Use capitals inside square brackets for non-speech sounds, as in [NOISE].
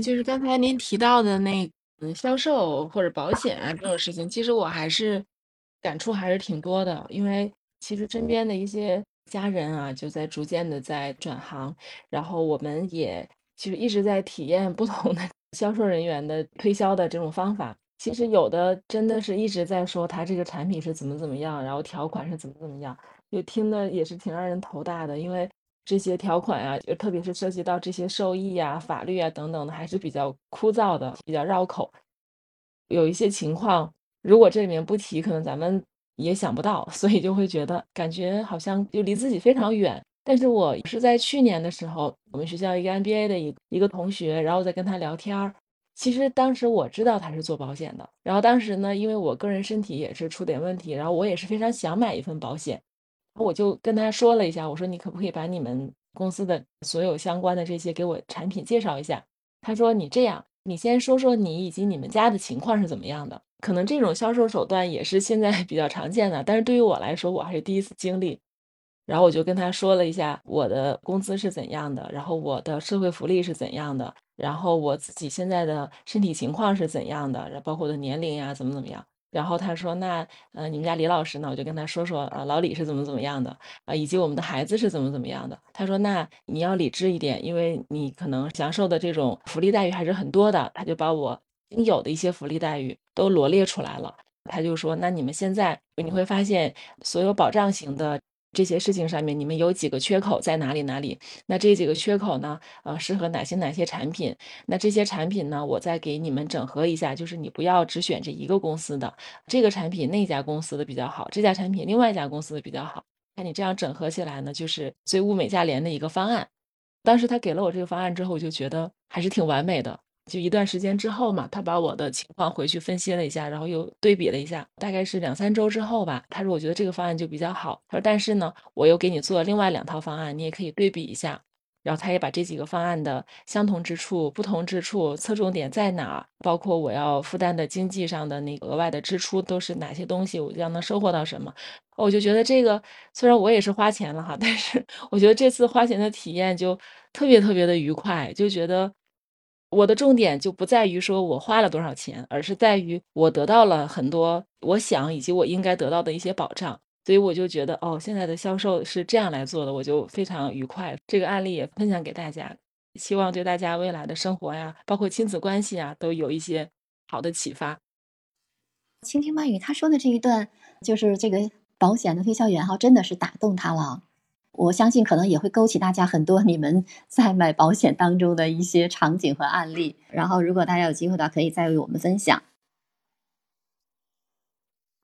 就是刚才您提到的那嗯销售或者保险啊这种事情，其实我还是感触还是挺多的，因为其实身边的一些家人啊，就在逐渐的在转行，然后我们也其实一直在体验不同的 [LAUGHS] 销售人员的推销的这种方法。其实有的真的是一直在说他这个产品是怎么怎么样，然后条款是怎么怎么样，就听的也是挺让人头大的，因为。这些条款啊，就特别是涉及到这些受益啊、法律啊等等的，还是比较枯燥的，比较绕口。有一些情况，如果这里面不提，可能咱们也想不到，[LAUGHS] 所以就会觉得感觉好像就离自己非常远。但是我是在去年的时候，我们学校一个 MBA 的一一个同学，然后在跟他聊天儿。其实当时我知道他是做保险的，然后当时呢，因为我个人身体也是出点问题，然后我也是非常想买一份保险。我就跟他说了一下，我说你可不可以把你们公司的所有相关的这些给我产品介绍一下？他说你这样，你先说说你以及你们家的情况是怎么样的。可能这种销售手段也是现在比较常见的，但是对于我来说，我还是第一次经历。然后我就跟他说了一下我的工资是怎样的，然后我的社会福利是怎样的，然后我自己现在的身体情况是怎样的，然后包括我的年龄呀，怎么怎么样。然后他说：“那，呃，你们家李老师呢？”我就跟他说说，啊，老李是怎么怎么样的，啊，以及我们的孩子是怎么怎么样的。他说：“那你要理智一点，因为你可能享受的这种福利待遇还是很多的。”他就把我应有的一些福利待遇都罗列出来了。他就说：“那你们现在你会发现，所有保障型的。”这些事情上面，你们有几个缺口在哪里？哪里？那这几个缺口呢？呃，适合哪些哪些产品？那这些产品呢？我再给你们整合一下，就是你不要只选这一个公司的这个产品，那家公司的比较好，这家产品另外一家公司的比较好。那你这样整合起来呢，就是最物美价廉的一个方案。当时他给了我这个方案之后，我就觉得还是挺完美的。就一段时间之后嘛，他把我的情况回去分析了一下，然后又对比了一下，大概是两三周之后吧。他说：“我觉得这个方案就比较好。”他说：“但是呢，我又给你做另外两套方案，你也可以对比一下。”然后他也把这几个方案的相同之处、不同之处、侧重点在哪，包括我要负担的经济上的那个额外的支出都是哪些东西，我将能收获到什么。我就觉得这个虽然我也是花钱了哈，但是 [LAUGHS] 我觉得这次花钱的体验就特别特别的愉快，就觉得。我的重点就不在于说我花了多少钱，而是在于我得到了很多我想以及我应该得到的一些保障，所以我就觉得哦，现在的销售是这样来做的，我就非常愉快。这个案例也分享给大家，希望对大家未来的生活呀，包括亲子关系啊，都有一些好的启发。倾听曼语他说的这一段，就是这个保险的推销员哈，真的是打动他了。我相信可能也会勾起大家很多你们 [LAUGHS] 在买保险当中的一些场景和案例。然后，如果大家有机会的话，可以再为我们分享。